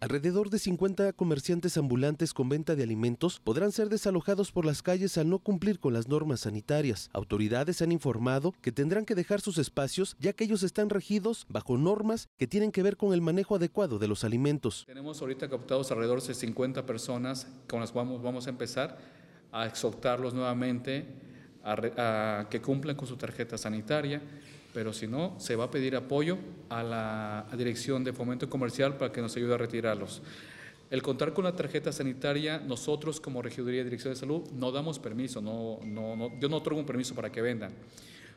Alrededor de 50 comerciantes ambulantes con venta de alimentos podrán ser desalojados por las calles al no cumplir con las normas sanitarias. Autoridades han informado que tendrán que dejar sus espacios ya que ellos están regidos bajo normas que tienen que ver con el manejo adecuado de los alimentos. Tenemos ahorita captados alrededor de 50 personas con las cuales vamos a empezar a exhortarlos nuevamente a, a que cumplan con su tarjeta sanitaria pero si no, se va a pedir apoyo a la Dirección de Fomento Comercial para que nos ayude a retirarlos. El contar con la tarjeta sanitaria, nosotros como Regiduría de Dirección de Salud no damos permiso, yo no otorgo un permiso para que vendan.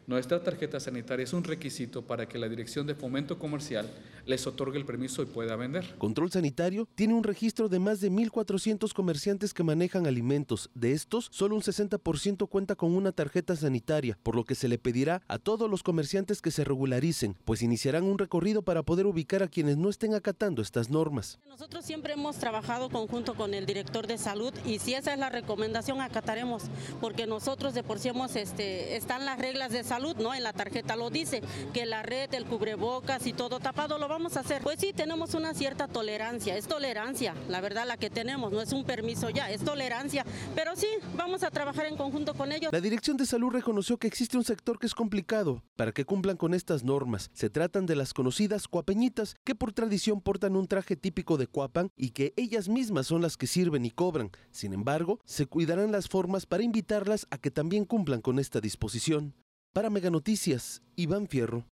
Nuestra tarjeta sanitaria es un requisito para que la Dirección de Fomento Comercial les otorgue el permiso y pueda vender. Control Sanitario tiene un registro de más de 1.400 comerciantes que manejan alimentos. De estos, solo un 60% cuenta con una tarjeta sanitaria, por lo que se le pedirá a todos los comerciantes que se regularicen, pues iniciarán un recorrido para poder ubicar a quienes no estén acatando estas normas. Nosotros siempre hemos trabajado conjunto con el director de salud y si esa es la recomendación acataremos, porque nosotros de por sí hemos, este, están las reglas de salud, ¿no? En la tarjeta lo dice, que la red, el cubrebocas y todo tapado lo vamos a hacer. Pues sí, tenemos una cierta tolerancia, es tolerancia, la verdad la que tenemos, no es un permiso ya, es tolerancia, pero sí, vamos a trabajar en conjunto con ellos. La Dirección de Salud reconoció que existe un sector que es complicado para que cumplan con estas normas. Se tratan de las conocidas cuapeñitas, que por tradición portan un traje típico de Cuapan y que ellas mismas son las que sirven y cobran. Sin embargo, se cuidarán las formas para invitarlas a que también cumplan con esta disposición. Para Mega Noticias, Iván Fierro.